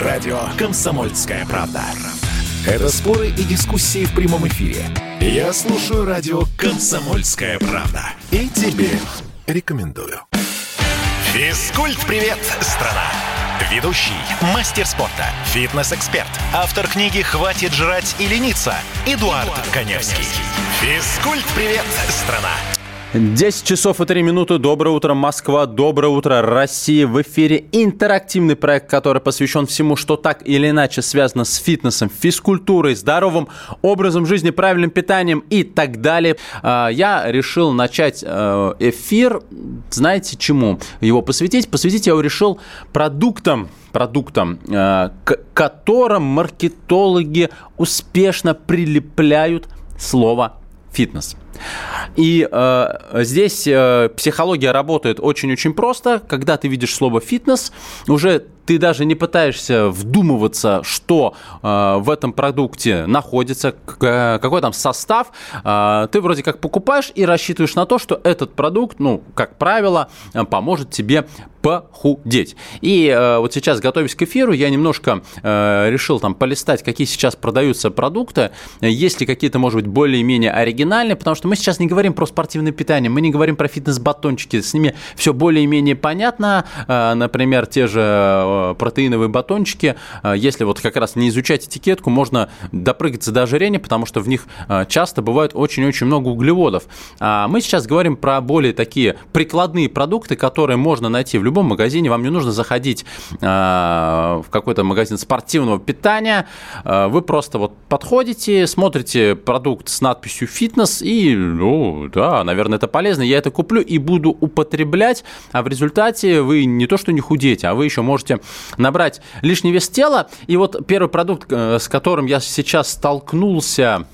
Радио «Комсомольская правда». Это споры и дискуссии в прямом эфире. Я слушаю радио «Комсомольская правда». И тебе рекомендую. Физкульт-привет, страна! Ведущий, мастер спорта, фитнес-эксперт, автор книги «Хватит жрать и лениться» Эдуард, Эдуард Коневский. Физкульт-привет, страна! 10 часов и 3 минуты. Доброе утро, Москва. Доброе утро, Россия. В эфире интерактивный проект, который посвящен всему, что так или иначе связано с фитнесом, физкультурой, здоровым образом жизни, правильным питанием и так далее. А, я решил начать э, эфир, знаете, чему его посвятить? Посвятить я его решил продуктам, продуктам, э, к которым маркетологи успешно прилепляют слово фитнес. И э, здесь э, психология работает очень-очень просто. Когда ты видишь слово фитнес, уже ты даже не пытаешься вдумываться, что э, в этом продукте находится, э, какой там состав. Э, ты вроде как покупаешь и рассчитываешь на то, что этот продукт, ну, как правило, э, поможет тебе похудеть. И э, вот сейчас, готовясь к эфиру, я немножко э, решил там полистать, какие сейчас продаются продукты, есть ли какие-то, может быть, более-менее оригинальные, потому что мы сейчас не говорим про спортивное питание, мы не говорим про фитнес-батончики, с ними все более-менее понятно, э, например, те же э, протеиновые батончики, э, если вот как раз не изучать этикетку, можно допрыгаться до ожирения, потому что в них э, часто бывает очень-очень много углеводов. А мы сейчас говорим про более такие прикладные продукты, которые можно найти в любом магазине. Вам не нужно заходить в какой-то магазин спортивного питания. Вы просто вот подходите, смотрите продукт с надписью «фитнес» и, ну, да, наверное, это полезно. Я это куплю и буду употреблять, а в результате вы не то что не худеете, а вы еще можете набрать лишний вес тела. И вот первый продукт, э, с которым я сейчас столкнулся,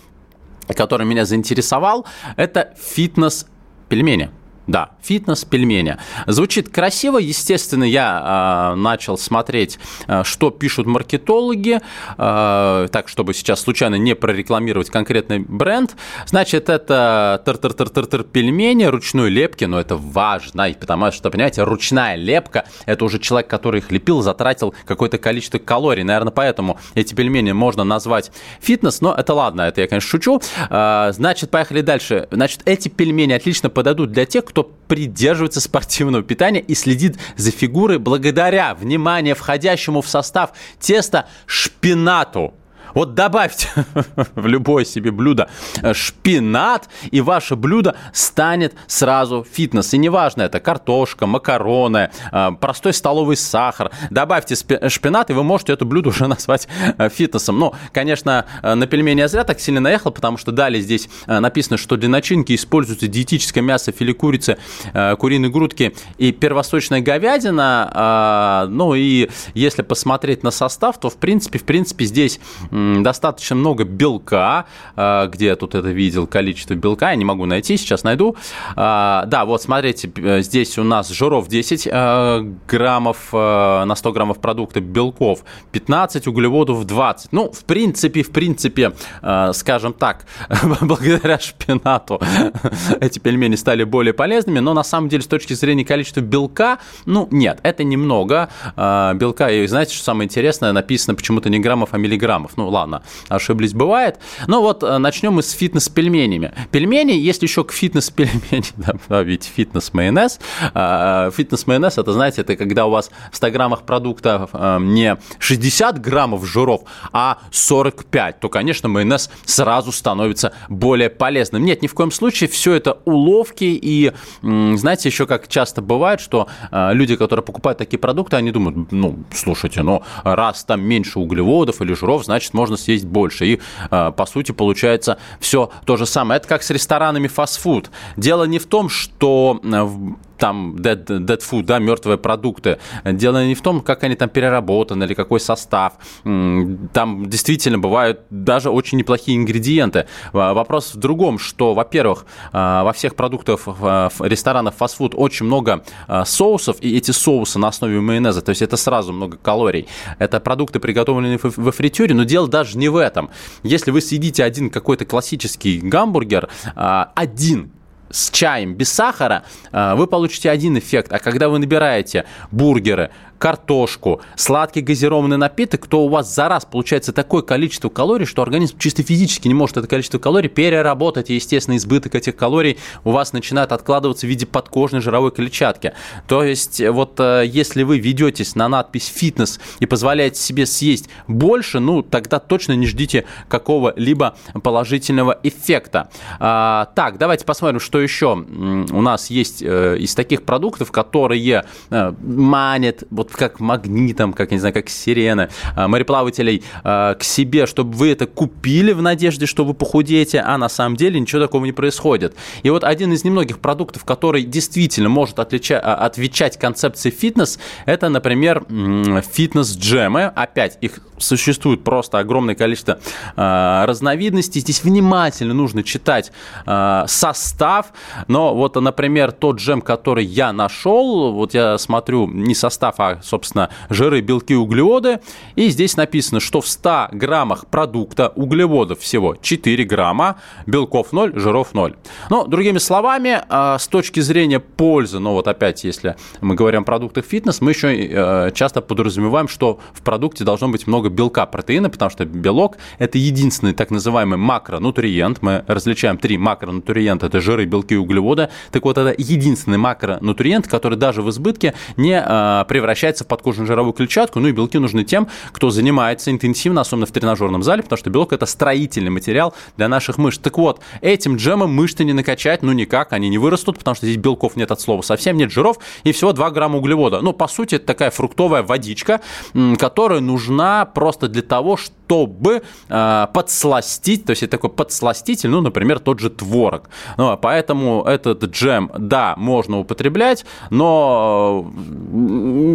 который меня заинтересовал, это фитнес-пельмени. Да, фитнес пельмени. Звучит красиво. Естественно, я э, начал смотреть, э, что пишут маркетологи, э, так, чтобы сейчас случайно не прорекламировать конкретный бренд. Значит, это тыр-тыр-тыр-тыр-тыр пельмени ручной лепки, но это важно, потому что, понимаете, ручная лепка – это уже человек, который их лепил, затратил какое-то количество калорий. Наверное, поэтому эти пельмени можно назвать фитнес, но это ладно, это я, конечно, шучу. Э, значит, поехали дальше. Значит, эти пельмени отлично подойдут для тех, кто придерживается спортивного питания и следит за фигурой благодаря, внимание, входящему в состав теста шпинату. Вот добавьте в любое себе блюдо э, шпинат, и ваше блюдо станет сразу фитнес. И неважно, это картошка, макароны, э, простой столовый сахар. Добавьте шпинат, и вы можете это блюдо уже назвать э, фитнесом. Ну, конечно, на пельмени я зря так сильно наехал, потому что далее здесь написано, что для начинки используется диетическое мясо, филе курицы, куриные грудки и первосточная говядина. Ну и если посмотреть на состав, то в принципе, в принципе здесь достаточно много белка. А, где я тут это видел, количество белка, я не могу найти, сейчас найду. А, да, вот смотрите, здесь у нас жиров 10 а, граммов на 100 граммов продукта, белков 15, углеводов 20. Ну, в принципе, в принципе, скажем так, благодаря шпинату эти пельмени стали более полезными, но на самом деле с точки зрения количества белка, ну, нет, это немного белка. И знаете, что самое интересное, написано почему-то не граммов, а миллиграммов. Ну, ладно, ошиблись, бывает. Но вот э, начнем мы с фитнес-пельменями. Пельмени, есть еще к фитнес-пельмени, ведь фитнес-майонез. А, фитнес-майонез, это, знаете, это когда у вас в 100 граммах продукта э, не 60 граммов жиров, а 45, то, конечно, майонез сразу становится более полезным. Нет, ни в коем случае, все это уловки, и, знаете, еще как часто бывает, что э, люди, которые покупают такие продукты, они думают, ну, слушайте, ну, раз там меньше углеводов или жиров, значит, можно можно съесть больше. И, а, по сути, получается все то же самое. Это как с ресторанами фастфуд. Дело не в том, что э, там dead, dead food, да, мертвые продукты. Дело не в том, как они там переработаны или какой состав. Там действительно бывают даже очень неплохие ингредиенты. Вопрос в другом, что, во-первых, а, во всех продуктах ресторанов фастфуд очень много а, соусов, и эти соусы на основе майонеза, то есть это сразу много калорий. Это продукты, приготовленные во фритюре, но дело даже не в этом. Если вы съедите один какой-то классический гамбургер, а, один с чаем без сахара, э, вы получите один эффект. А когда вы набираете бургеры картошку, сладкий газированный напиток, то у вас за раз получается такое количество калорий, что организм чисто физически не может это количество калорий переработать, и, естественно, избыток этих калорий у вас начинает откладываться в виде подкожной жировой клетчатки. То есть, вот э, если вы ведетесь на надпись «фитнес» и позволяете себе съесть больше, ну, тогда точно не ждите какого-либо положительного эффекта. А, так, давайте посмотрим, что еще у нас есть э, из таких продуктов, которые э, манят, вот как магнитом, как, не знаю, как сирены, э, мореплавателей э, к себе, чтобы вы это купили в надежде, что вы похудеете, а на самом деле ничего такого не происходит. И вот один из немногих продуктов, который действительно может отлича- а, отвечать концепции фитнес, это, например, фитнес-джемы. Опять, их существует просто огромное количество разновидностей. Здесь внимательно нужно читать состав. Но вот, например, тот джем, который я нашел, вот я смотрю не состав, а, собственно, жиры, белки, углеводы. И здесь написано, что в 100 граммах продукта углеводов всего 4 грамма, белков 0, жиров 0. Ну, другими словами, э, с точки зрения пользы, ну вот опять, если мы говорим о продуктах фитнес, мы еще э, часто подразумеваем, что в продукте должно быть много белка, протеина, потому что белок – это единственный так называемый макронутриент. Мы различаем три макронутриента – это жиры, белки и углеводы. Так вот, это единственный макронутриент, который даже в избытке не э, превращается в подкожную жировую клетчатку. Ну и белки нужны тем, кто занимается интенсивно, особенно в тренажерном зале, потому что белок – это строительный материал для наших мышц. Так вот, этим джемом мышцы не накачать, ну никак, они не вырастут, потому что здесь белков нет от слова совсем, нет жиров, и всего 2 грамма углевода. Ну, по сути, это такая фруктовая водичка, которая нужна просто для того, чтобы э, подсластить, то есть это такой подсластитель, ну, например, тот же творог. Ну, а поэтому этот джем, да, можно употреблять, но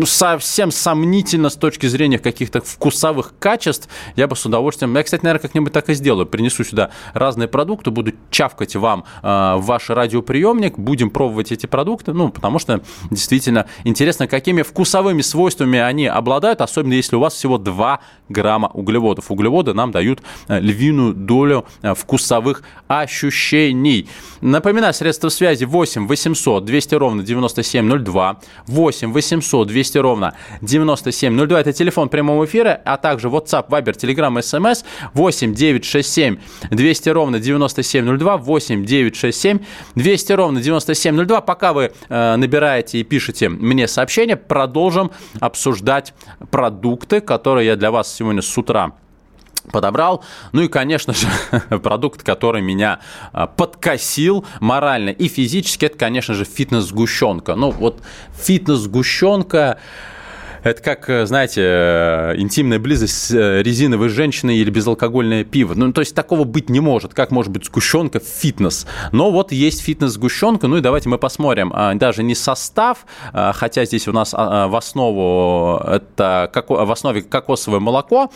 совсем сомнительно с точки зрения каких-то вкусовых качеств. Я бы с удовольствием, я, кстати, наверное, как-нибудь так и сделаю. Принесу сюда разные продукты, буду чавкать вам э, ваш радиоприемник, будем пробовать эти продукты, ну, потому что действительно интересно, какими вкусовыми свойствами они обладают, особенно если у вас всего 2 грамма углеводов. Углеводы нам дают э, львиную долю э, вкусовых ощущений. Напоминаю, средства связи 8 800 200 ровно 9702, 8 800 200 ровно 9702. Это телефон прямого эфира, а также WhatsApp, Viber, Telegram, SMS 8 967 200 ровно 9702, 8 967 200 ровно 9702. Пока вы э, набираете и пишете мне сообщение, продолжим обсуждать продукты, которые я для вас сегодня с утра подобрал. Ну и, конечно же, продукт, который меня а, подкосил морально и физически, это, конечно же, фитнес-сгущенка. Ну вот фитнес-сгущенка это как, э, знаете, э, интимная близость с э, резиновой женщиной или безалкогольное пиво. Ну, то есть такого быть не может. Как может быть сгущенка в фитнес? Но вот есть фитнес-сгущенка. Ну и давайте мы посмотрим. А, даже не состав, а, хотя здесь у нас а, в основу это в основе кокосовое молоко.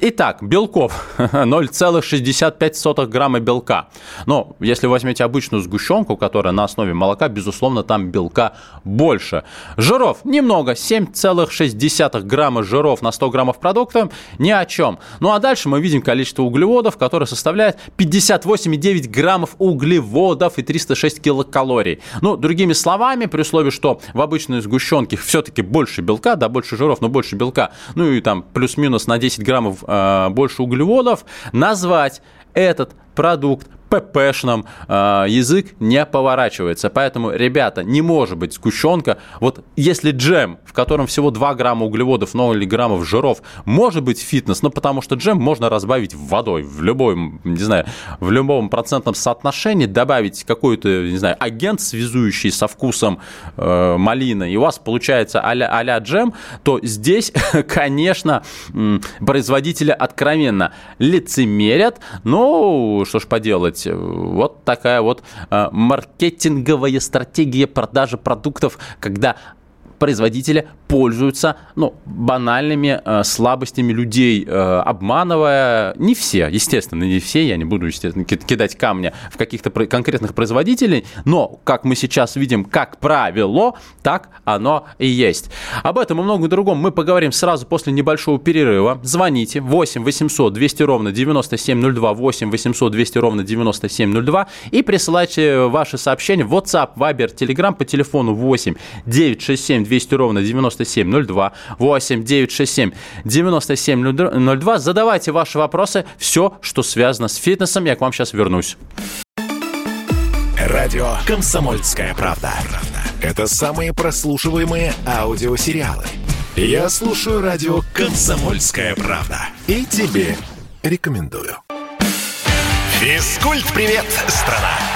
Итак, белков 0,65 грамма белка. Но если возьмете обычную сгущенку, которая на основе молока, безусловно, там белка больше. Жиров немного, 7,6 0,6 грамма жиров на 100 граммов продукта ни о чем. Ну а дальше мы видим количество углеводов, которое составляет 58,9 граммов углеводов и 306 килокалорий. Ну, другими словами, при условии, что в обычной сгущенке все-таки больше белка, да, больше жиров, но больше белка, ну и там плюс-минус на 10 граммов э, больше углеводов, назвать этот продукт ППшном э, язык не поворачивается. Поэтому, ребята, не может быть сгущенка. Вот если джем, в котором всего 2 грамма углеводов, 0 граммов жиров, может быть фитнес, ну потому что джем можно разбавить водой в любой, не знаю, в любом процентном соотношении, добавить какой-то, не знаю, агент, связующий со вкусом э, малины, и у вас получается а-ля, а джем, то здесь, конечно, производители откровенно лицемерят, но что ж поделать, делать. Вот такая вот э, маркетинговая стратегия продажи продуктов, когда производители пользуются ну, банальными э, слабостями людей, э, обманывая не все, естественно, не все, я не буду, естественно, кидать камня в каких-то конкретных производителей, но, как мы сейчас видим, как правило, так оно и есть. Об этом и многом другом мы поговорим сразу после небольшого перерыва. Звоните 8 800 200 ровно 9702, 8 800 200 ровно 9702 и присылайте ваши сообщения в WhatsApp, Viber, Telegram по телефону 8 967 200 ровно 9702, 8 967 9702. Задавайте ваши вопросы, все, что связано с фитнесом. Я к вам сейчас вернусь. Радио «Комсомольская правда». Это самые прослушиваемые аудиосериалы. Я слушаю радио «Комсомольская правда». И тебе рекомендую. Физкульт-привет, страна!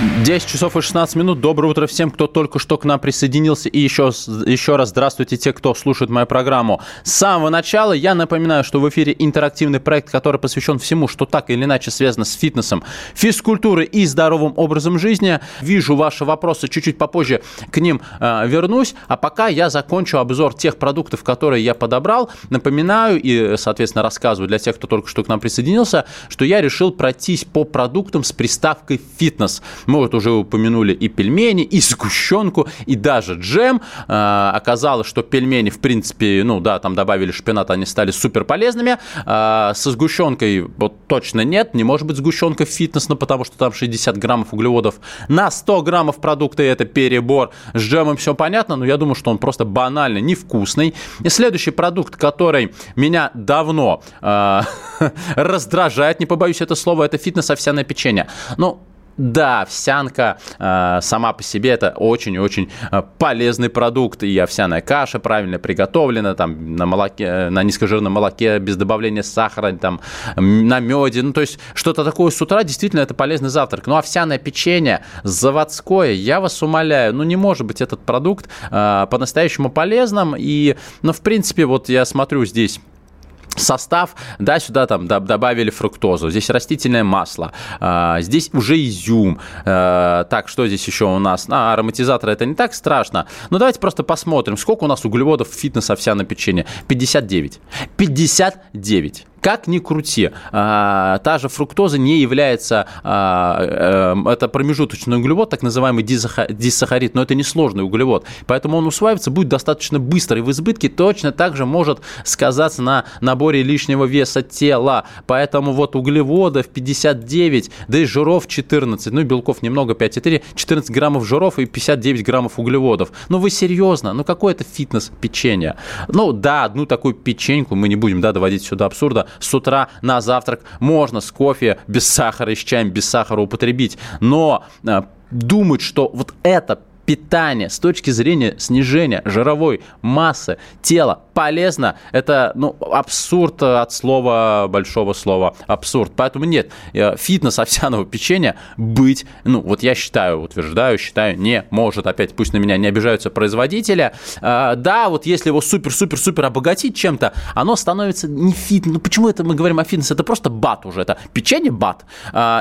10 часов и 16 минут. Доброе утро всем, кто только что к нам присоединился. И еще, еще раз здравствуйте те, кто слушает мою программу. С самого начала я напоминаю, что в эфире интерактивный проект, который посвящен всему, что так или иначе связано с фитнесом, физкультурой и здоровым образом жизни. Вижу ваши вопросы, чуть-чуть попозже к ним э, вернусь. А пока я закончу обзор тех продуктов, которые я подобрал. Напоминаю и, соответственно, рассказываю для тех, кто только что к нам присоединился, что я решил пройтись по продуктам с приставкой «фитнес». Мы вот уже упомянули и пельмени, и сгущенку, и даже джем. А, оказалось, что пельмени, в принципе, ну да, там добавили шпинат, они стали супер полезными. А, со сгущенкой вот точно нет, не может быть сгущенка фитнесно, потому что там 60 граммов углеводов на 100 граммов продукта, это перебор. С джемом все понятно, но я думаю, что он просто банально невкусный. И следующий продукт, который меня давно э, раздражает, не побоюсь это слова, это фитнес-овсяное печенье. Ну, да, овсянка э, сама по себе это очень-очень э, полезный продукт. И овсяная каша правильно приготовлена, там на молоке, на низкожирном молоке без добавления сахара, там на меде. Ну, то есть что-то такое с утра действительно это полезный завтрак. Но овсяное печенье заводское, я вас умоляю, ну не может быть этот продукт э, по-настоящему полезным. И, ну, в принципе, вот я смотрю здесь состав, да, сюда там добавили фруктозу, здесь растительное масло, а, здесь уже изюм. А, так, что здесь еще у нас? А, ароматизатор это не так страшно. Но давайте просто посмотрим, сколько у нас углеводов в фитнес-овсяное печенье. 59. 59. Как ни крути, а, та же фруктоза не является, а, э, это промежуточный углевод, так называемый дисахарид, но это не сложный углевод, поэтому он усваивается будет достаточно быстро, и в избытке точно так же может сказаться на наборе лишнего веса тела, поэтому вот углеводов 59, да и жиров 14, ну и белков немного, 5,4, 14 граммов жиров и 59 граммов углеводов. Ну вы серьезно? Ну какой это фитнес печенье? Ну да, одну такую печеньку мы не будем да, доводить сюда абсурда, с утра на завтрак можно с кофе без сахара и с чаем без сахара употребить. Но э, думать, что вот это питание с точки зрения снижения жировой массы тела полезно, это ну, абсурд от слова, большого слова абсурд. Поэтому нет, э, фитнес овсяного печенья быть, ну вот я считаю, утверждаю, считаю, не может. Опять пусть на меня не обижаются производители. А, да, вот если его супер-супер-супер обогатить чем-то, оно становится не fit. Ну почему это мы говорим о фитнесе? Это просто БАД уже, это печенье БАД.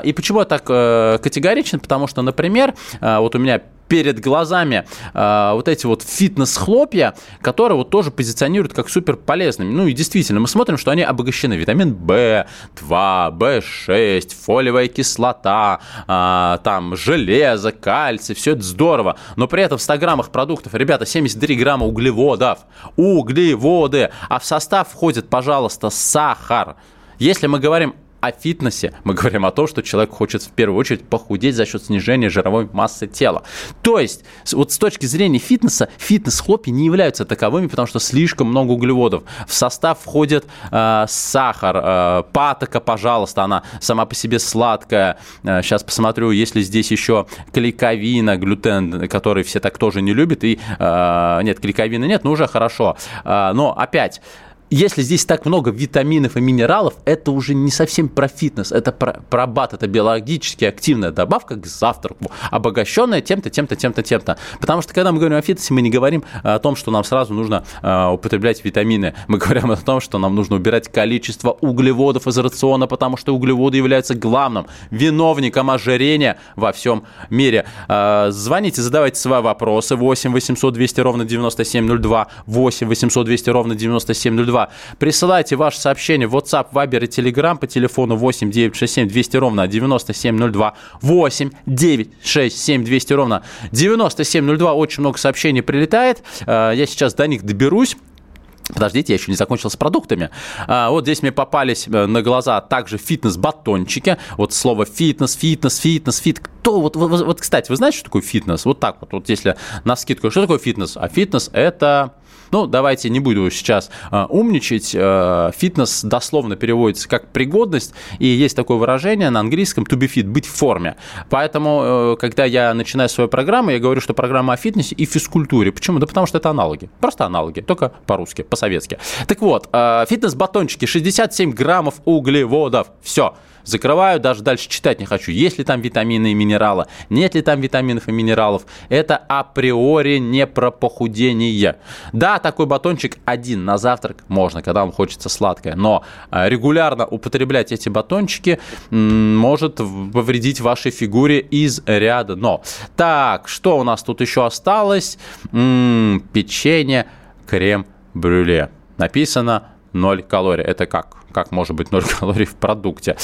И почему я так э, категоричен? Потому что, например, э, вот у меня перед глазами э, вот эти вот фитнес-хлопья, которые вот тоже позиционируют как супер полезными. Ну и действительно, мы смотрим, что они обогащены. Витамин В2, В6, фолиевая кислота, э, там железо, кальций, все это здорово. Но при этом в 100 граммах продуктов, ребята, 73 грамма углеводов. Углеводы. А в состав входит, пожалуйста, сахар. Если мы говорим о фитнесе, мы говорим о том, что человек хочет в первую очередь похудеть за счет снижения жировой массы тела. То есть, вот с точки зрения фитнеса, фитнес-хлопья не являются таковыми, потому что слишком много углеводов. В состав входит э, сахар, э, патока, пожалуйста, она сама по себе сладкая. Э, сейчас посмотрю, если здесь еще клейковина, глютен, который все так тоже не любят, и э, нет, клейковины нет, но уже хорошо. Э, но опять, если здесь так много витаминов и минералов, это уже не совсем про фитнес, это про, про бат, это биологически активная добавка к завтраку, обогащенная тем-то, тем-то, тем-то, тем-то. Потому что когда мы говорим о фитнесе, мы не говорим о том, что нам сразу нужно э, употреблять витамины. Мы говорим о том, что нам нужно убирать количество углеводов из рациона, потому что углеводы являются главным виновником ожирения во всем мире. Э, звоните, задавайте свои вопросы. 8 800 200 ровно 9702, 8 800 200 ровно 9702. 2. Присылайте ваше сообщение в WhatsApp, Viber и Telegram по телефону 8 967 200 ровно 9702. 8 967 200 ровно 9702. Очень много сообщений прилетает. Э, я сейчас до них доберусь. Подождите, я еще не закончил с продуктами. А, вот здесь мне попались э, на глаза также фитнес-батончики. Вот слово фитнес, фитнес, фитнес, fit. Кто вот, вот, вот, кстати, вы знаете, что такое фитнес? Вот так вот, вот если навскидку, что такое фитнес? А фитнес это ну, давайте не буду сейчас э, умничать. Э, фитнес дословно переводится как пригодность, и есть такое выражение на английском to be fit, быть в форме. Поэтому, э, когда я начинаю свою программу, я говорю, что программа о фитнесе и физкультуре. Почему? Да потому что это аналоги. Просто аналоги, только по-русски, по-советски. Так вот, э, фитнес-батончики 67 граммов углеводов. Все закрываю, даже дальше читать не хочу. Есть ли там витамины и минералы, нет ли там витаминов и минералов. Это априори не про похудение. Да, такой батончик один на завтрак можно, когда вам хочется сладкое, но э, регулярно употреблять эти батончики может повредить вашей фигуре из ряда но. Так, что у нас тут еще осталось? М-м, печенье, крем-брюле. Написано 0 калорий. Это как? Как может быть 0 калорий в продукте.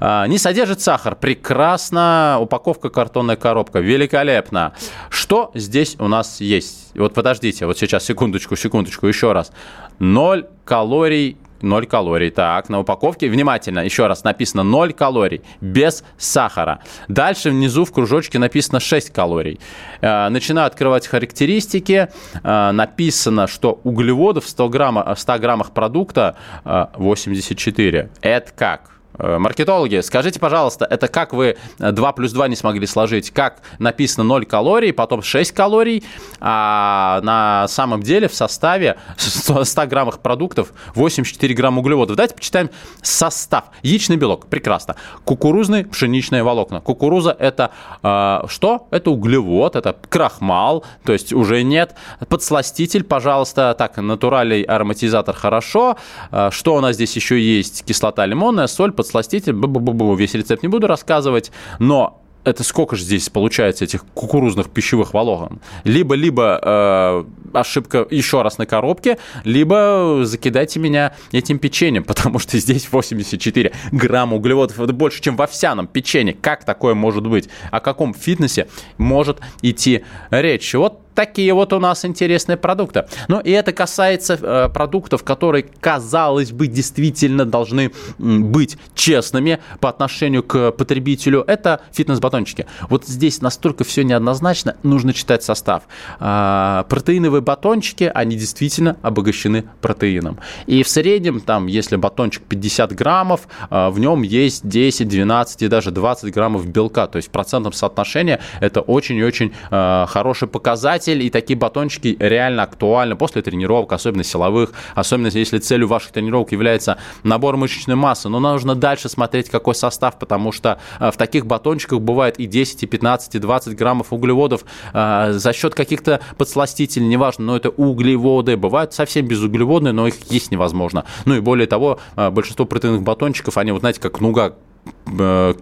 А, не содержит сахар. Прекрасно. Упаковка картонная коробка. Великолепно. Что здесь у нас есть? Вот подождите, вот сейчас секундочку, секундочку, еще раз. 0 калорий 0 калорий. Так, на упаковке, внимательно, еще раз, написано 0 калорий, без сахара. Дальше внизу в кружочке написано 6 калорий. Э, начинаю открывать характеристики. Э, написано, что углеводов в 100, грамма, в 100 граммах продукта 84. Э, Это как? Э, маркетологи, скажите, пожалуйста, это как вы 2 плюс 2 не смогли сложить? Как написано 0 калорий, потом 6 калорий, а на самом деле в составе 100 граммах продуктов 84 грамма углеводов. Давайте почитаем состав. Яичный белок, прекрасно. Кукурузный, пшеничные волокна. Кукуруза это э, что? Это углевод, это крахмал, то есть уже нет. Подсластитель, пожалуйста, так, натуральный ароматизатор хорошо. Э, что у нас здесь еще есть? Кислота лимонная, соль, подсластитель подсластитель, бу -бу -бу весь рецепт не буду рассказывать, но это сколько же здесь получается этих кукурузных пищевых волокон? Либо, либо э, ошибка еще раз на коробке, либо закидайте меня этим печеньем, потому что здесь 84 грамма углеводов. Это больше, чем в овсяном печенье. Как такое может быть? О каком фитнесе может идти речь? Вот такие вот у нас интересные продукты. Ну и это касается э, продуктов, которые, казалось бы, действительно должны быть честными по отношению к потребителю. Это фитнес-батончики. Вот здесь настолько все неоднозначно, нужно читать состав. Э, протеиновые батончики, они действительно обогащены протеином. И в среднем, там, если батончик 50 граммов, э, в нем есть 10, 12 и даже 20 граммов белка. То есть в процентном соотношении это очень и очень э, хороший показатель показатель, и такие батончики реально актуальны после тренировок, особенно силовых, особенно если целью ваших тренировок является набор мышечной массы. Но нужно дальше смотреть, какой состав, потому что э, в таких батончиках бывает и 10, и 15, и 20 граммов углеводов э, за счет каких-то подсластителей, неважно, но это углеводы. Бывают совсем безуглеводные, но их есть невозможно. Ну и более того, э, большинство протеиновых батончиков, они, вот знаете, как нуга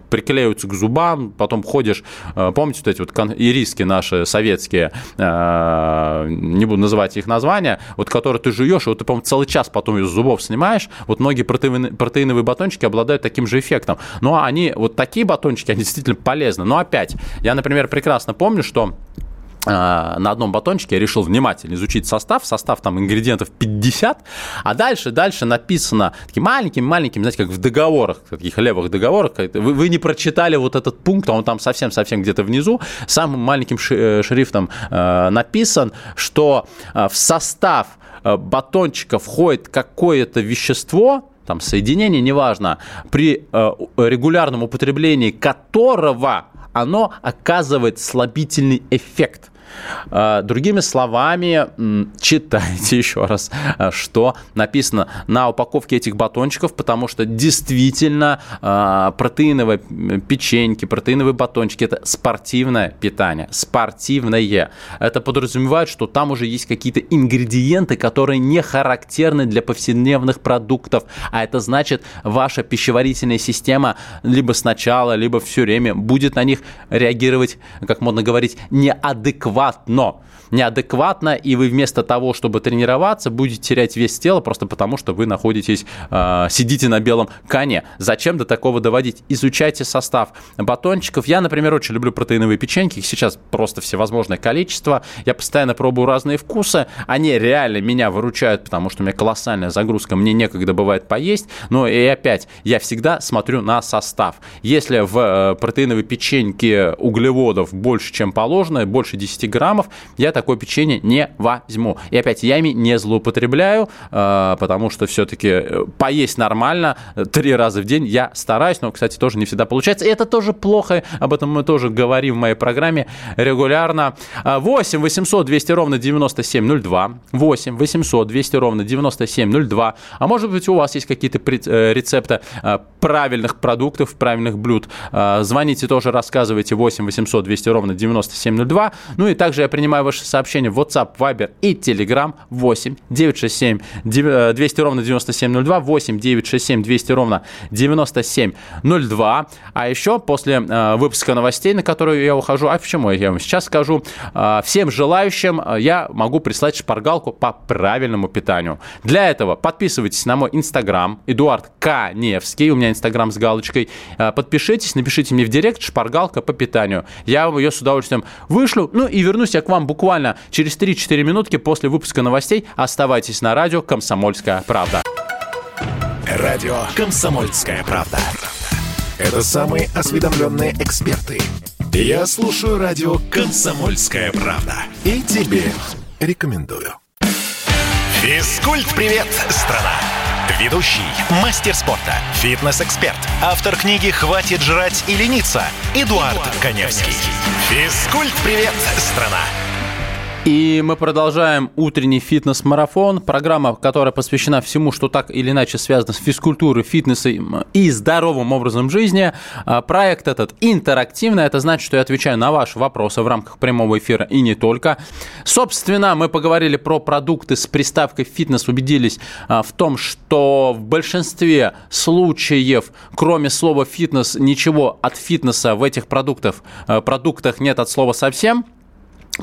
приклеиваются к зубам, потом ходишь, э, помните вот эти вот ириски наши советские, э, не буду называть их названия, вот которые ты жуешь, вот ты, по-моему, целый час потом из зубов снимаешь, вот многие протеиновые, протеиновые батончики обладают таким же эффектом. Но они, вот такие батончики, они действительно полезны. Но опять, я, например, прекрасно помню, что на одном батончике я решил внимательно изучить состав. Состав там ингредиентов 50, а дальше, дальше написано такими маленькими-маленькими, знаете, как в договорах, таких левых договорах. Вы, вы не прочитали вот этот пункт, а он там совсем-совсем где-то внизу. Самым маленьким э, шрифтом э, написан, что э, в состав э, батончика входит какое-то вещество, там соединение, неважно, при э, регулярном употреблении которого оно оказывает слабительный эффект. А, другими словами, читайте еще раз, а, что написано на упаковке этих батончиков, потому что действительно а, протеиновые печеньки, протеиновые батончики – это спортивное питание, спортивное. Это подразумевает, что там уже есть какие-то ингредиенты, которые не характерны для повседневных продуктов, а это значит, ваша пищеварительная система либо сначала, либо все время будет на них реагировать, как модно говорить, неадекватно неадекватно неадекватно, и вы вместо того, чтобы тренироваться, будете терять вес тела просто потому, что вы находитесь, э, сидите на белом коне. Зачем до такого доводить? Изучайте состав батончиков. Я, например, очень люблю протеиновые печеньки, их сейчас просто всевозможное количество. Я постоянно пробую разные вкусы. Они реально меня выручают, потому что у меня колоссальная загрузка, мне некогда бывает поесть. Но и опять, я всегда смотрю на состав. Если в э, протеиновой печеньке углеводов больше, чем положено, больше 10 граммов, я такое печенье не возьму. И опять, я ими не злоупотребляю, э, потому что все-таки э, поесть нормально э, три раза в день я стараюсь, но, кстати, тоже не всегда получается. И это тоже плохо, об этом мы тоже говорим в моей программе регулярно. 8 800 200 ровно 9702, 8 800 200 ровно 9702. А может быть, у вас есть какие-то рецепты правильных продуктов, правильных блюд. Звоните тоже, рассказывайте 8 800 200 ровно 9702. Ну и также я принимаю ваши сообщения в WhatsApp, Viber и Telegram 8 967 200 ровно 9702, 8 967 200 ровно 9702. А еще после э, выпуска новостей, на которую я ухожу, а почему я вам сейчас скажу, э, всем желающим э, я могу прислать шпаргалку по правильному питанию. Для этого подписывайтесь на мой инстаграм, Эдуард Каневский, у меня инстаграм с галочкой. Э, подпишитесь, напишите мне в директ шпаргалка по питанию. Я вам ее с удовольствием вышлю, ну и вернусь я к вам буквально буквально через 3-4 минутки после выпуска новостей. Оставайтесь на радио «Комсомольская правда». Радио «Комсомольская правда». Это самые осведомленные эксперты. Я слушаю радио «Комсомольская правда». И тебе рекомендую. Физкульт-привет, страна! Ведущий, мастер спорта, фитнес-эксперт, автор книги «Хватит жрать и лениться» Эдуард, Эдуард Коневский. Физкульт-привет, страна! И мы продолжаем утренний фитнес-марафон. Программа, которая посвящена всему, что так или иначе связано с физкультурой, фитнесом и здоровым образом жизни. А, проект этот интерактивный. Это значит, что я отвечаю на ваши вопросы в рамках прямого эфира и не только. Собственно, мы поговорили про продукты с приставкой фитнес, убедились а, в том, что в большинстве случаев, кроме слова фитнес, ничего от фитнеса в этих продуктах, продуктах нет от слова совсем.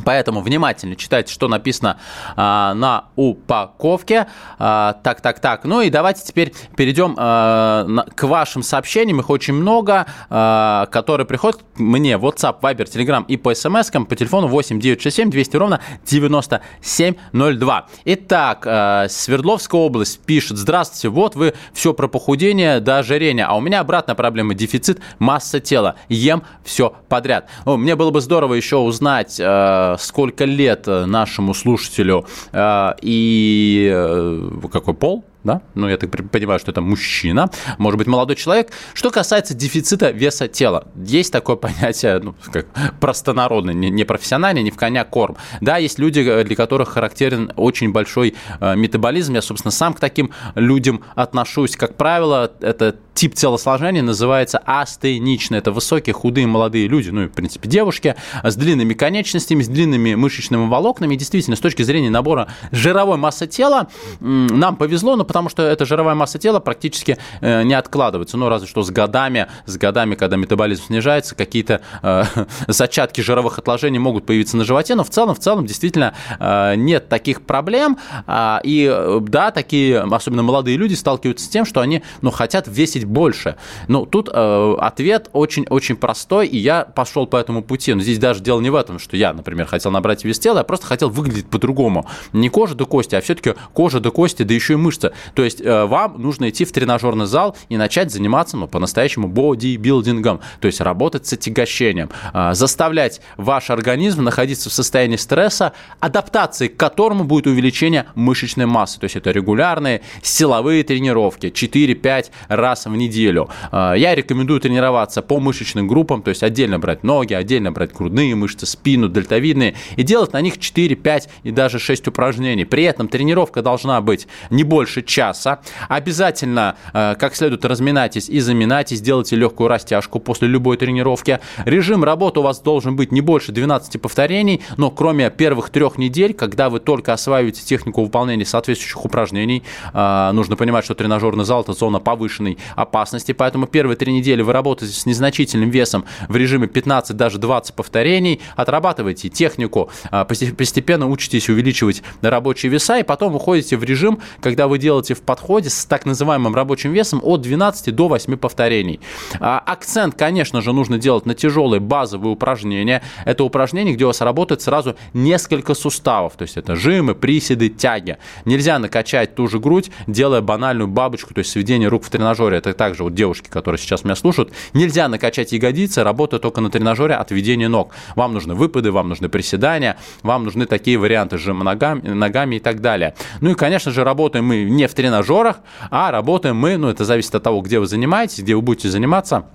Поэтому внимательно читайте, что написано а, на упаковке. А, так, так, так. Ну и давайте теперь перейдем а, на, к вашим сообщениям. Их очень много, а, которые приходят мне в WhatsApp, Viber, Telegram и по смс по телефону 8 967 200 ровно 9702. Итак, а, Свердловская область пишет. Здравствуйте, вот вы все про похудение до ожирения, а у меня обратная проблема – дефицит массы тела. Ем все подряд. О, мне было бы здорово еще узнать а, сколько лет нашему слушателю э, и э, какой пол, да? Ну, я так понимаю, что это мужчина, может быть, молодой человек. Что касается дефицита веса тела, есть такое понятие, ну, как простонародное, не, профессиональное, не в коня корм. Да, есть люди, э, для которых характерен очень большой э, метаболизм. Я, собственно, сам к таким людям отношусь. Как правило, это тип телосложения называется астеничный. Это высокие, худые, молодые люди, ну и, в принципе, девушки с длинными конечностями, с длинными мышечными волокнами. действительно, с точки зрения набора жировой массы тела, нам повезло, но потому что эта жировая масса тела практически э, не откладывается. Ну, разве что с годами, с годами, когда метаболизм снижается, какие-то э, зачатки жировых отложений могут появиться на животе, но в целом, в целом, действительно, э, нет таких проблем. А, и да, такие, особенно молодые люди, сталкиваются с тем, что они, ну, хотят весить больше. Ну, тут э, ответ очень-очень простой, и я пошел по этому пути. Но здесь даже дело не в этом, что я, например, хотел набрать вес тела, я просто хотел выглядеть по-другому. Не кожа до кости, а все-таки кожа до кости, да еще и мышцы. То есть э, вам нужно идти в тренажерный зал и начать заниматься, ну, по-настоящему бодибилдингом, то есть работать с отягощением, э, заставлять ваш организм находиться в состоянии стресса, адаптации к которому будет увеличение мышечной массы. То есть это регулярные силовые тренировки 4-5 раз в неделю. А, я рекомендую тренироваться по мышечным группам, то есть отдельно брать ноги, отдельно брать грудные мышцы, спину, дельтовидные, и делать на них 4, 5 и даже 6 упражнений. При этом тренировка должна быть не больше часа. Обязательно э, как следует разминайтесь и заминайтесь, делайте легкую растяжку после любой тренировки. Режим работы у вас должен быть не больше 12 повторений, но кроме первых трех недель, когда вы только осваиваете технику выполнения соответствующих упражнений, э, нужно понимать, что тренажерный зал – это зона повышенной опасности, поэтому первые три недели вы работаете с незначительным весом в режиме 15, даже 20 повторений, отрабатываете технику, э, постепенно учитесь увеличивать рабочие веса, и потом уходите в режим, когда вы делаете в подходе с так называемым рабочим весом от 12 до 8 повторений. А, акцент, конечно же, нужно делать на тяжелые базовые упражнения. Это упражнения, где у вас работает сразу несколько суставов, то есть это жимы, приседы, тяги. Нельзя накачать ту же грудь, делая банальную бабочку, то есть сведение рук в тренажере. Это также вот девушки, которые сейчас меня слушают. Нельзя накачать ягодицы, работая только на тренажере отведение ног. Вам нужны выпады, вам нужны приседания, вам нужны такие варианты жима ногами, ногами и так далее. Ну и, конечно же, работаем мы не в тренажерах, а работаем мы, ну это зависит от того, где вы занимаетесь, где вы будете заниматься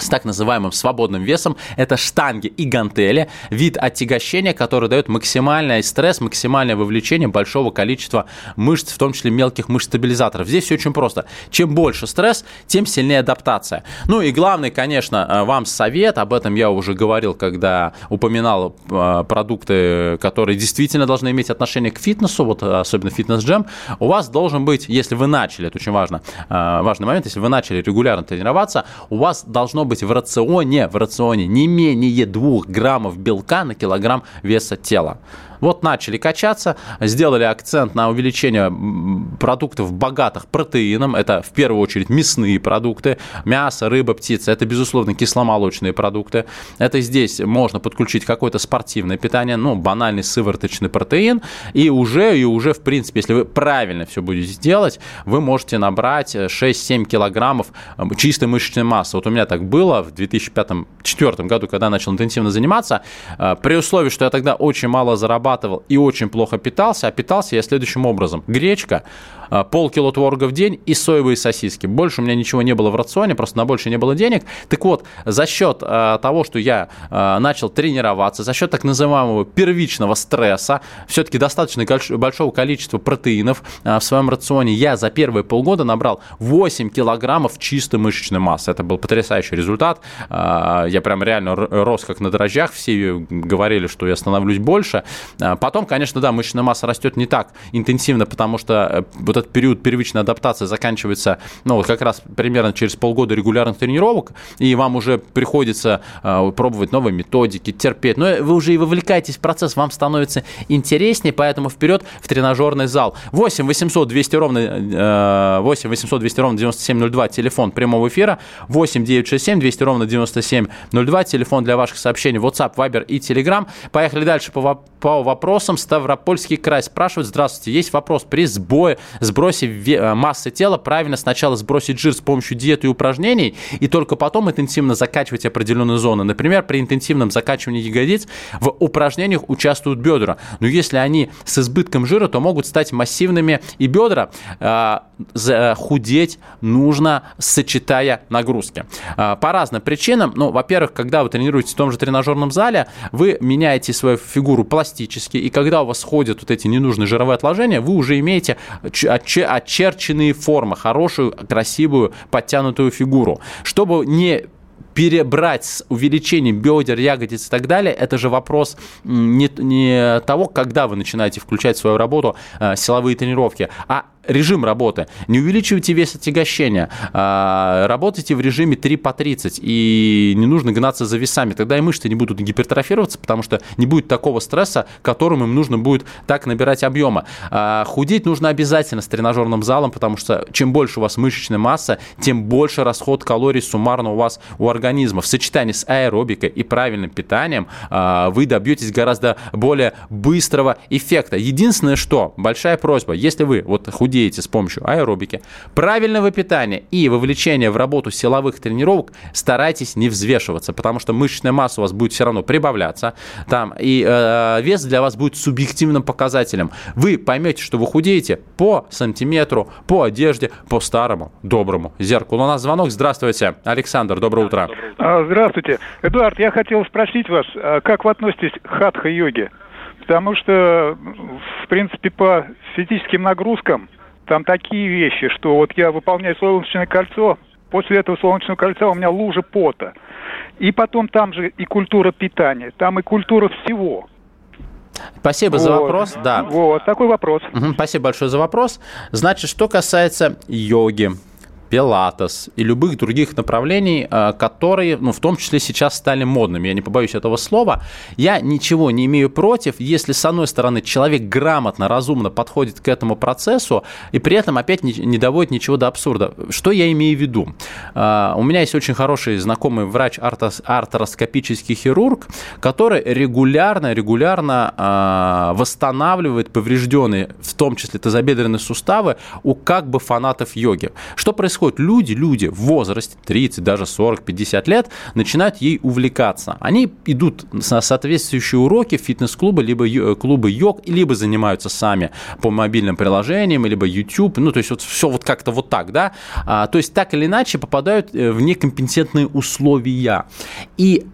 с так называемым свободным весом. Это штанги и гантели, вид отягощения, который дает максимальный стресс, максимальное вовлечение большого количества мышц, в том числе мелких мышц-стабилизаторов. Здесь все очень просто. Чем больше стресс, тем сильнее адаптация. Ну и главный, конечно, э, вам совет, об этом я уже говорил, когда упоминал э, продукты, которые действительно должны иметь отношение к фитнесу, вот особенно фитнес-джем, у вас должен быть, если вы начали, это очень важно, э, важный момент, если вы начали регулярно тренироваться, у вас должно быть в рационе, в рационе не менее 2 граммов белка на килограмм веса тела. Вот начали качаться, сделали акцент на увеличение продуктов богатых протеином. Это в первую очередь мясные продукты, мясо, рыба, птица. Это, безусловно, кисломолочные продукты. Это здесь можно подключить какое-то спортивное питание, ну, банальный сывороточный протеин. И уже, и уже, в принципе, если вы правильно все будете делать, вы можете набрать 6-7 килограммов чистой мышечной массы. Вот у меня так было в 2005-2004 году, когда я начал интенсивно заниматься, э, при условии, что я тогда очень мало зарабатывал, зарабатывал и очень плохо питался, а питался я следующим образом. Гречка, а, полкило творога в день и соевые сосиски. Больше у меня ничего не было в рационе, просто на больше не было денег. Так вот, за счет а, того, что я а, начал тренироваться, за счет так называемого первичного стресса, все-таки достаточно большого количества протеинов в своем рационе, я за первые полгода набрал 8 килограммов чистой мышечной массы. Это был потрясающий результат. Я прям реально рос как на дрожжах. Все говорили, что я становлюсь больше. Потом, конечно, да, мышечная масса растет не так интенсивно, потому что э, вот этот период первичной адаптации заканчивается, ну, вот как раз примерно через полгода регулярных тренировок, и вам уже приходится э, пробовать новые методики, терпеть. Но вы уже и вовлекаетесь в процесс, вам становится интереснее, поэтому вперед в тренажерный зал. 8 800 200 ровно, э, 8 800 200 ровно 9702, телефон прямого эфира, 8 967 200 ровно 9702, телефон для ваших сообщений, WhatsApp, Viber и Telegram. Поехали дальше по, по вопросам. Ставропольский край спрашивает, здравствуйте, есть вопрос, при сбое, сбросе э, массы тела правильно сначала сбросить жир с помощью диеты и упражнений, и только потом интенсивно закачивать определенные зоны. Например, при интенсивном закачивании ягодиц в упражнениях участвуют бедра. Но если они с избытком жира, то могут стать массивными, и бедра э, э худеть нужно, сочетая нагрузки. Э, по разным причинам. Ну, во-первых, когда вы тренируетесь в том же тренажерном зале, вы меняете свою фигуру пластически, и когда у вас сходят вот эти ненужные жировые отложения, вы уже имеете очерченные формы, хорошую, красивую, подтянутую фигуру. Чтобы не перебрать с увеличением бедер, ягодиц и так далее, это же вопрос не, не того, когда вы начинаете включать в свою работу э, силовые тренировки, а режим работы. Не увеличивайте вес отягощения. А, работайте в режиме 3 по 30. И не нужно гнаться за весами. Тогда и мышцы не будут гипертрофироваться, потому что не будет такого стресса, которым им нужно будет так набирать объема. А, худеть нужно обязательно с тренажерным залом, потому что чем больше у вас мышечная масса, тем больше расход калорий суммарно у вас у организма. В сочетании с аэробикой и правильным питанием а, вы добьетесь гораздо более быстрого эффекта. Единственное, что большая просьба, если вы вот худеете худеете с помощью аэробики, правильного питания и вовлечения в работу силовых тренировок, старайтесь не взвешиваться, потому что мышечная масса у вас будет все равно прибавляться, там, и э, вес для вас будет субъективным показателем. Вы поймете, что вы худеете по сантиметру, по одежде, по старому доброму зеркалу. У нас звонок. Здравствуйте, Александр, доброе утро. А, здравствуйте. Эдуард, я хотел спросить вас, а как вы относитесь к хатха-йоге? Потому что, в принципе, по физическим нагрузкам там такие вещи, что вот я выполняю солнечное кольцо, после этого солнечного кольца у меня лужа пота. И потом там же и культура питания, там и культура всего. Спасибо вот. за вопрос. Да. Вот, такой вопрос. Угу, спасибо большое за вопрос. Значит, что касается йоги, пилатес и любых других направлений, э, которые, ну, в том числе сейчас стали модными, я не побоюсь этого слова, я ничего не имею против, если, с одной стороны, человек грамотно, разумно подходит к этому процессу и при этом опять не, не доводит ничего до абсурда. Что я имею в виду? Э, у меня есть очень хороший знакомый врач, артроскопический хирург, который регулярно, регулярно э, восстанавливает поврежденные, в том числе тазобедренные суставы, у как бы фанатов йоги. Что происходит? Происходит? Люди, люди в возрасте 30, даже 40, 50 лет начинают ей увлекаться. Они идут на соответствующие уроки в фитнес-клубы, либо клубы йог, либо занимаются сами по мобильным приложениям, либо YouTube, ну, то есть вот все вот как-то вот так, да, а, то есть так или иначе попадают э, в некомпетентные условия. И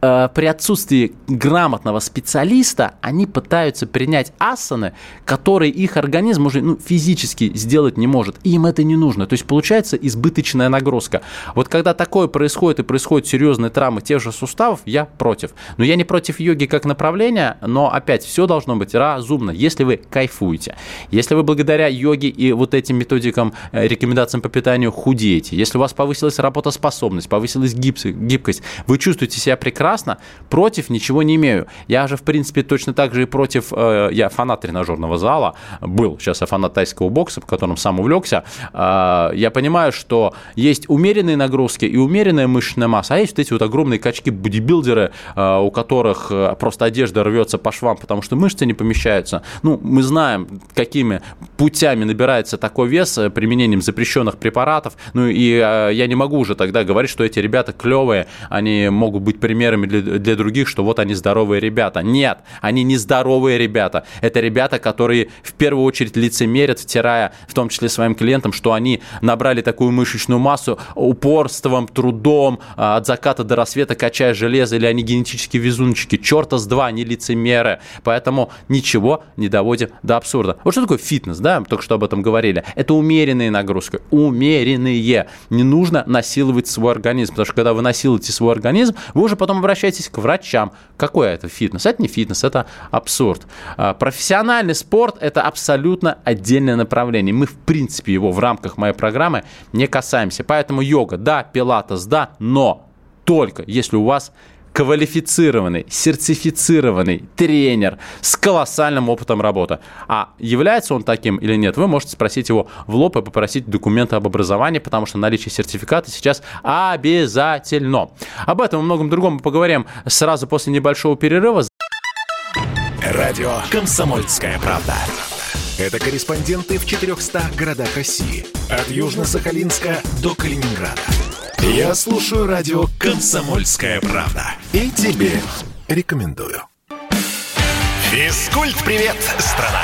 Э, при отсутствии грамотного специалиста они пытаются принять асаны, которые их организм уже ну, физически сделать не может. И им это не нужно. То есть получается избыточная нагрузка. Вот когда такое происходит и происходят серьезные травмы тех же суставов, я против. Но я не против йоги как направления, но опять все должно быть разумно, если вы кайфуете. Если вы благодаря йоге и вот этим методикам, э, рекомендациям по питанию худеете, если у вас повысилась работоспособность, повысилась гибкость, вы чувствуете себя прекрасно, прекрасно, против ничего не имею. Я же, в принципе, точно так же и против, э, я фанат тренажерного зала, был, сейчас я фанат тайского бокса, по которому сам увлекся, э, я понимаю, что есть умеренные нагрузки и умеренная мышечная масса, а есть вот эти вот огромные качки-бодибилдеры, э, у которых просто одежда рвется по швам, потому что мышцы не помещаются. Ну, мы знаем, какими путями набирается такой вес применением запрещенных препаратов, ну и я не могу уже тогда говорить, что эти ребята клевые, они могут быть примерами примерами для, для других, что вот они здоровые ребята. Нет, они не здоровые ребята. Это ребята, которые в первую очередь лицемерят, втирая в том числе своим клиентам, что они набрали такую мышечную массу упорством, трудом, а, от заката до рассвета качая железо, или они генетические везунчики. Черта с два, они лицемеры. Поэтому ничего не доводим до абсурда. Вот что такое фитнес, да, только что об этом говорили. Это умеренные нагрузки, умеренные. Не нужно насиловать свой организм, потому что когда вы насилуете свой организм, вы уже потом обращайтесь к врачам. Какой это фитнес? Это не фитнес, это абсурд. А, профессиональный спорт – это абсолютно отдельное направление. Мы, в принципе, его в рамках моей программы не касаемся. Поэтому йога, да, пилатес, да, но только если у вас квалифицированный, сертифицированный тренер с колоссальным опытом работы. А является он таким или нет, вы можете спросить его в лоб и попросить документы об образовании, потому что наличие сертификата сейчас обязательно. Об этом и многом другом мы поговорим сразу после небольшого перерыва. Радио «Комсомольская правда». Это корреспонденты в 400 городах России. От Южно-Сахалинска до Калининграда. Я слушаю радио «Комсомольская правда» и тебе рекомендую. Физкульт-привет, страна!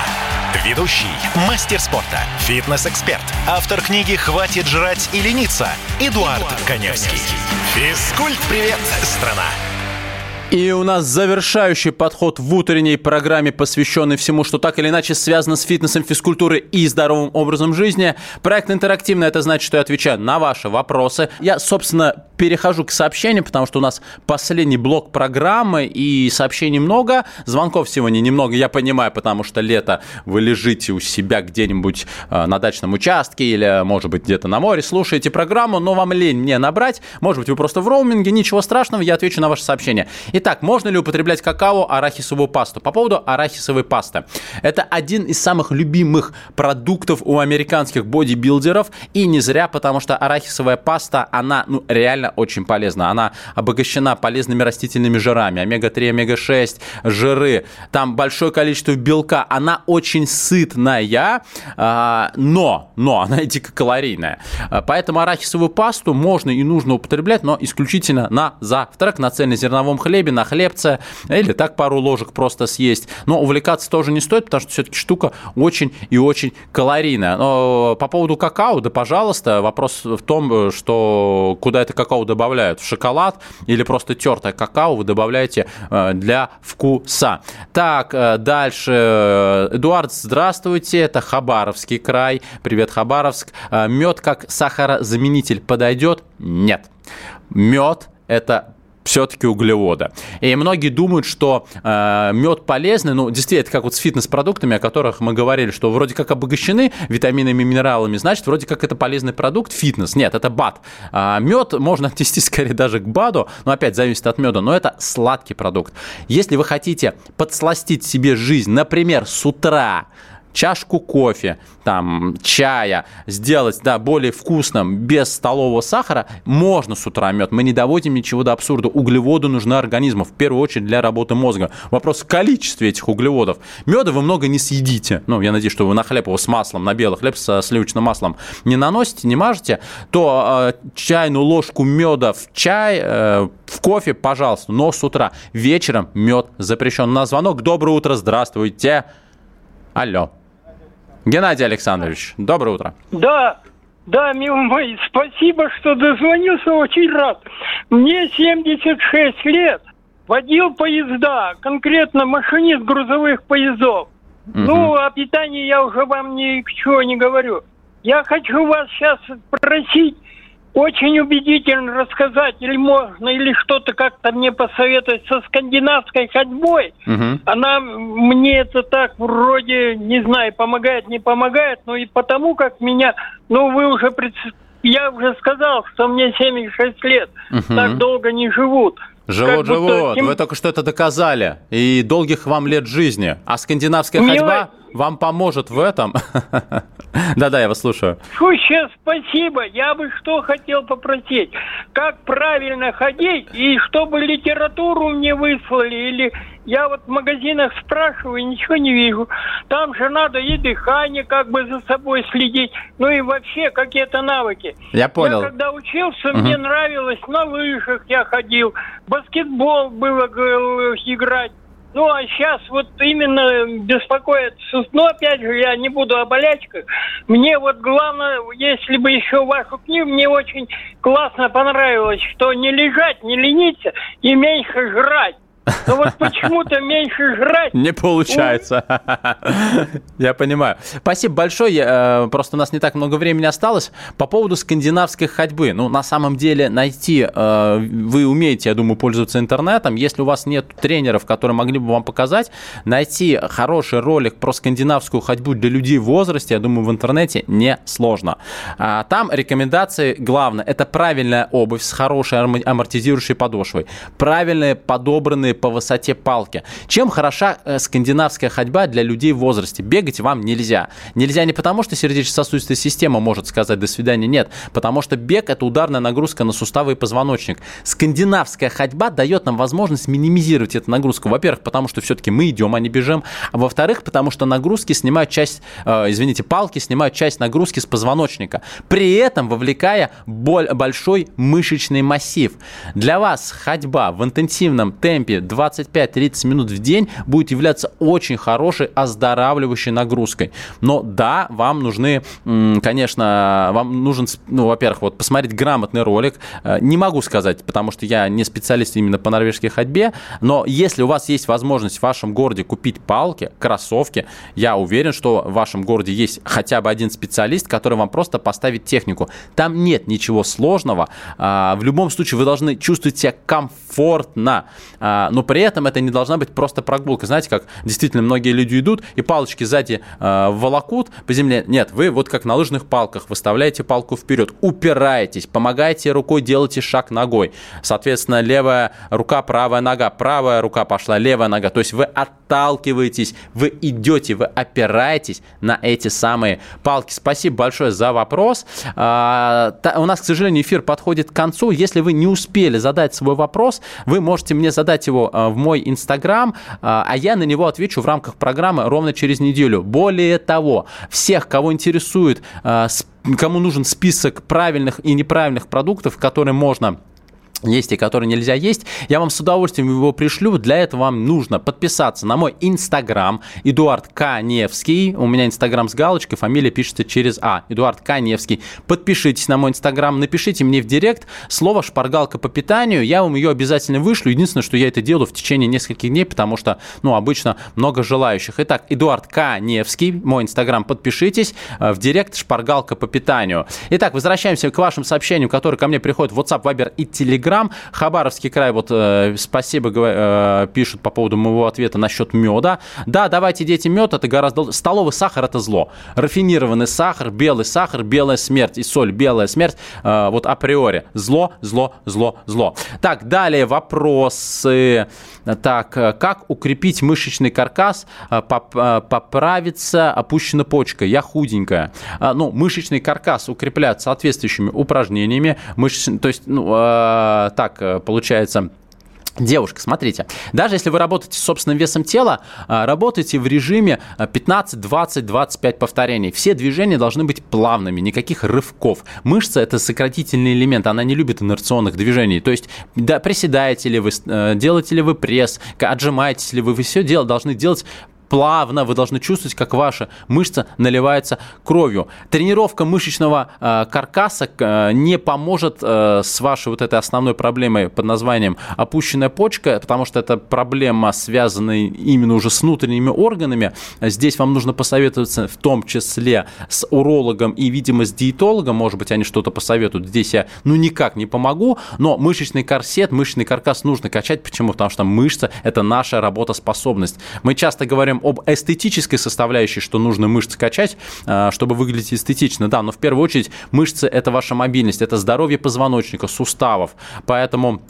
Ведущий, мастер спорта, фитнес-эксперт, автор книги «Хватит жрать и лениться» Эдуард, Эдуард Коневский. Физкульт-привет, страна! И у нас завершающий подход в утренней программе, посвященный всему, что так или иначе связано с фитнесом, физкультурой и здоровым образом жизни. Проект интерактивный, это значит, что я отвечаю на ваши вопросы. Я, собственно, перехожу к сообщениям, потому что у нас последний блок программы, и сообщений много. Звонков сегодня немного, я понимаю, потому что лето вы лежите у себя где-нибудь э, на дачном участке или, может быть, где-то на море, слушаете программу, но вам лень мне набрать. Может быть, вы просто в роуминге, ничего страшного, я отвечу на ваши сообщения. Итак, можно ли употреблять какао, арахисовую пасту? По поводу арахисовой пасты. Это один из самых любимых продуктов у американских бодибилдеров, и не зря, потому что арахисовая паста, она ну, реально очень полезна. Она обогащена полезными растительными жирами, омега-3, омега-6, жиры. Там большое количество белка. Она очень сытная, а, но, но она дико калорийная. Поэтому арахисовую пасту можно и нужно употреблять, но исключительно на завтрак, на цельнозерновом хлебе, на хлебце или так пару ложек просто съесть. Но увлекаться тоже не стоит, потому что все-таки штука очень и очень калорийная. Но по поводу какао, да, пожалуйста, вопрос в том, что куда это какао добавляют, в шоколад или просто тертое какао вы добавляете э, для вкуса. Так, э, дальше. Эдуард, здравствуйте, это Хабаровский край. Привет, Хабаровск. Э, Мед как сахарозаменитель подойдет? Нет. Мед – это все-таки углеводы. И многие думают, что э, мед полезный, ну, действительно, это как вот с фитнес-продуктами, о которых мы говорили, что вроде как обогащены витаминами, минералами, значит, вроде как это полезный продукт, фитнес. Нет, это БАД. А мед можно отнести скорее даже к БАДу, но опять зависит от меда, но это сладкий продукт. Если вы хотите подсластить себе жизнь, например, с утра, чашку кофе, там, чая сделать, да, более вкусным, без столового сахара, можно с утра мед. Мы не доводим ничего до абсурда. Углеводы нужны организму, в первую очередь для работы мозга. Вопрос в количестве этих углеводов. Меда вы много не съедите. Ну, я надеюсь, что вы на хлеб его с маслом, на белый хлеб со сливочным маслом не наносите, не мажете, то э, чайную ложку меда в чай, э, в кофе, пожалуйста, но с утра. Вечером мед запрещен. На звонок. Доброе утро, здравствуйте. Алло. Геннадий Александрович, доброе утро. Да, да, милый мой, спасибо, что дозвонился, очень рад. Мне 76 лет, водил поезда, конкретно машинист грузовых поездов. Угу. Ну, о питании я уже вам ничего не говорю. Я хочу вас сейчас просить очень убедительно рассказать, или можно, или что-то как-то мне посоветовать со скандинавской ходьбой. Угу. Она мне это так вроде, не знаю, помогает, не помогает, но и потому как меня, ну вы уже, я уже сказал, что мне 76 лет, угу. так долго не живут. Живут, живут. Тем... Вы только что это доказали. И долгих вам лет жизни. А скандинавская Милый... ходьба вам поможет в этом. Да-да, я вас слушаю. Сущее спасибо. Я бы что хотел попросить. Как правильно ходить, и чтобы литературу мне выслали, или я вот в магазинах спрашиваю, ничего не вижу. Там же надо и дыхание как бы за собой следить, ну и вообще какие-то навыки. Я понял. Я когда учился, угу. мне нравилось, на лыжах я ходил, баскетбол было играть. Ну, а сейчас вот именно беспокоит, ну, опять же, я не буду о болячках. Мне вот главное, если бы еще вашу книгу, мне очень классно понравилось, что не лежать, не лениться и меньше жрать. Но вот почему-то меньше жрать. Не получается. Я понимаю. Спасибо большое. Э, просто у нас не так много времени осталось. По поводу скандинавской ходьбы. Ну, на самом деле, найти... Э, вы умеете, я думаю, пользоваться интернетом. Если у вас нет тренеров, которые могли бы вам показать, найти хороший ролик про скандинавскую ходьбу для людей в возрасте, я думаю, в интернете не сложно. А, там рекомендации, главное, это правильная обувь с хорошей амортизирующей подошвой, правильные подобранные по высоте палки. Чем хороша э, скандинавская ходьба для людей в возрасте? Бегать вам нельзя. Нельзя не потому, что сердечно-сосудистая система может сказать «до свидания», нет. Потому что бег – это ударная нагрузка на суставы и позвоночник. Скандинавская ходьба дает нам возможность минимизировать эту нагрузку. Во-первых, потому что все-таки мы идем, а не бежим. А во-вторых, потому что нагрузки снимают часть, э, извините, палки снимают часть нагрузки с позвоночника. При этом вовлекая боль, большой мышечный массив. Для вас ходьба в интенсивном темпе 25-30 минут в день будет являться очень хорошей оздоравливающей нагрузкой. Но да, вам нужны, конечно, вам нужен, ну, во-первых, вот посмотреть грамотный ролик. Э, не могу сказать, потому что я не специалист именно по норвежской ходьбе, но если у вас есть возможность в вашем городе купить палки, кроссовки, я уверен, что в вашем городе есть хотя бы один специалист, который вам просто поставит технику. Там нет ничего сложного. А, в любом случае вы должны чувствовать себя комфортно. Но при этом это не должна быть просто прогулка. Знаете, как действительно многие люди идут и палочки сзади э, волокут по земле. Нет, вы вот как на лыжных палках выставляете палку вперед, упираетесь, помогаете рукой, делаете шаг ногой. Соответственно, левая рука, правая нога, правая рука пошла, левая нога. То есть вы отталкиваетесь, вы идете, вы опираетесь на эти самые палки. Спасибо большое за вопрос. А, у нас, к сожалению, эфир подходит к концу. Если вы не успели задать свой вопрос, вы можете мне задать его Э, в мой Инстаграм, э, а я на него отвечу в рамках программы ровно через неделю. Более того, всех, кого интересует, э, кому нужен список правильных и неправильных продуктов, которые можно есть и который нельзя есть, я вам с удовольствием его пришлю. Для этого вам нужно подписаться на мой инстаграм Эдуард Каневский. У меня инстаграм с галочкой, фамилия пишется через А. Эдуард Каневский. Подпишитесь на мой инстаграм, напишите мне в директ слово «шпаргалка по питанию». Я вам ее обязательно вышлю. Единственное, что я это делаю в течение нескольких дней, потому что, ну, обычно много желающих. Итак, Эдуард Каневский, мой инстаграм, подпишитесь. Э, в директ «шпаргалка по питанию». Итак, возвращаемся к вашим сообщениям, которые ко мне приходят в WhatsApp, Viber и Telegram программ. Хабаровский край, вот э, спасибо э, пишут по поводу моего ответа насчет меда. Да, давайте, дети, мед это гораздо... Столовый сахар это зло. Рафинированный сахар, белый сахар, белая смерть и соль, белая смерть, э, вот априори. Зло, зло, зло, зло. Так, далее вопросы. Так, э, как укрепить мышечный каркас, э, э, поправиться опущена почка? Я худенькая. Ну, мышечный каркас укрепляют соответствующими упражнениями. Мышечный, то есть, ну, так получается Девушка, смотрите, даже если вы работаете с собственным весом тела, работайте в режиме 15, 20, 25 повторений. Все движения должны быть плавными, никаких рывков. Мышца – это сократительный элемент, она не любит инерционных движений. То есть, да, приседаете ли вы, делаете ли вы пресс, отжимаетесь ли вы, вы все дело должны делать плавно, вы должны чувствовать, как ваша мышца наливается кровью. Тренировка мышечного э, каркаса э, не поможет э, с вашей вот этой основной проблемой под названием опущенная почка, потому что это проблема, связанная именно уже с внутренними органами. Здесь вам нужно посоветоваться в том числе с урологом и, видимо, с диетологом, может быть, они что-то посоветуют. Здесь я, ну, никак не помогу, но мышечный корсет, мышечный каркас нужно качать. Почему? Потому что мышца – это наша работоспособность. Мы часто говорим об эстетической составляющей, что нужно мышцы качать, а, чтобы выглядеть эстетично, да, но в первую очередь мышцы – это ваша мобильность, это здоровье позвоночника, суставов, поэтому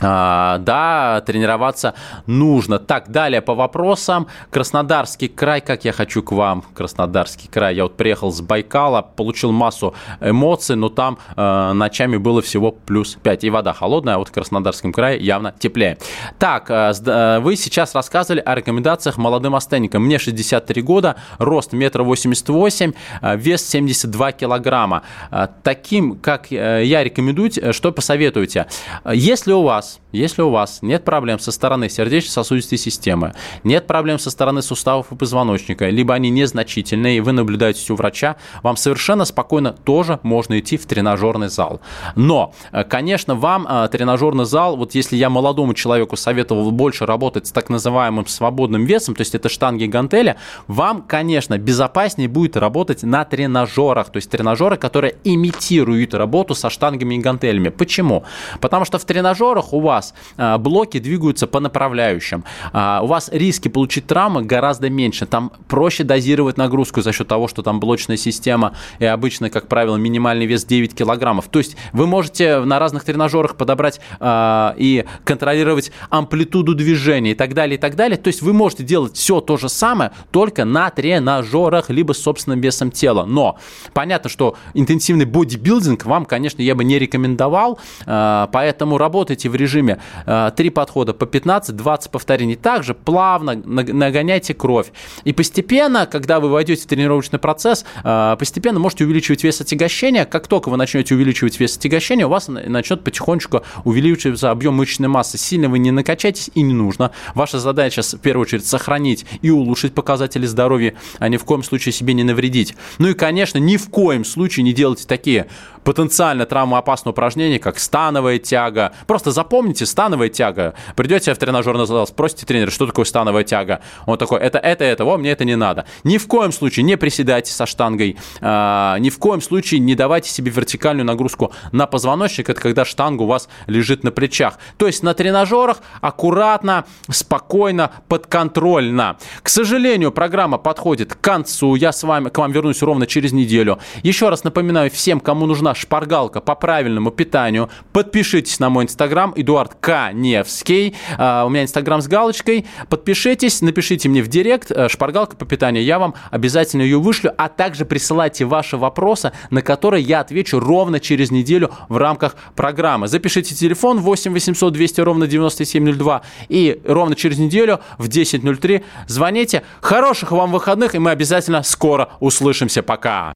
да, тренироваться нужно. Так, далее по вопросам. Краснодарский край, как я хочу к вам, Краснодарский край. Я вот приехал с Байкала, получил массу эмоций, но там э, ночами было всего плюс 5. И вода холодная, а вот в Краснодарском крае явно теплее. Так, э, э, вы сейчас рассказывали о рекомендациях молодым астенникам. Мне 63 года, рост 1,88 м, э, вес 72 килограмма. Э, таким, как э, я рекомендую, что посоветуете? Если у вас если у вас нет проблем со стороны сердечно-сосудистой системы, нет проблем со стороны суставов и позвоночника, либо они незначительные, и вы наблюдаете у врача, вам совершенно спокойно тоже можно идти в тренажерный зал. Но, э, конечно, вам э, тренажерный зал, вот если я молодому человеку советовал больше работать с так называемым свободным весом, то есть это штанги и гантели, вам, конечно, безопаснее будет работать на тренажерах, то есть тренажеры, которые имитируют работу со штангами и гантелями. Почему? Потому что в тренажерах вас а, блоки двигаются по направляющим. А, у вас риски получить травмы гораздо меньше. Там проще дозировать нагрузку за счет того, что там блочная система и обычно, как правило, минимальный вес 9 килограммов. То есть вы можете на разных тренажерах подобрать э, и контролировать амплитуду движения и так далее, и так далее. То есть вы можете делать все то же самое, только на тренажерах, либо с собственным весом тела. Но понятно, что интенсивный бодибилдинг вам, конечно, я бы не рекомендовал, э, поэтому работайте в режиме режиме э, три подхода по 15-20 повторений. Также плавно нагоняйте кровь. И постепенно, когда вы войдете в тренировочный процесс, э, постепенно можете увеличивать вес отягощения. Как только вы начнете увеличивать вес отягощения, у вас начнет потихонечку увеличиваться объем мышечной массы. Сильно вы не накачаетесь и не нужно. Ваша задача в первую очередь сохранить и улучшить показатели здоровья, а ни в коем случае себе не навредить. Ну и, конечно, ни в коем случае не делайте такие потенциально травмоопасные упражнения, как становая тяга. Просто запомните, становая тяга. Придете в тренажерный зал, спросите тренера, что такое становая тяга. Он такой, это, это, это, во, мне это не надо. Ни в коем случае не приседайте со штангой, э, ни в коем случае не давайте себе вертикальную нагрузку на позвоночник, это когда штанга у вас лежит на плечах. То есть на тренажерах аккуратно, спокойно, подконтрольно. К сожалению, программа подходит к концу. Я с вами, к вам вернусь ровно через неделю. Еще раз напоминаю всем, кому нужна шпаргалка по правильному питанию. Подпишитесь на мой инстаграм, Эдуард Каневский. Uh, у меня инстаграм с галочкой. Подпишитесь, напишите мне в директ uh, шпаргалка по питанию. Я вам обязательно ее вышлю, а также присылайте ваши вопросы, на которые я отвечу ровно через неделю в рамках программы. Запишите телефон 8 800 200 ровно 9702 и ровно через неделю в 10.03 звоните. Хороших вам выходных, и мы обязательно скоро услышимся. Пока.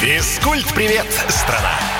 Физкульт-привет, страна!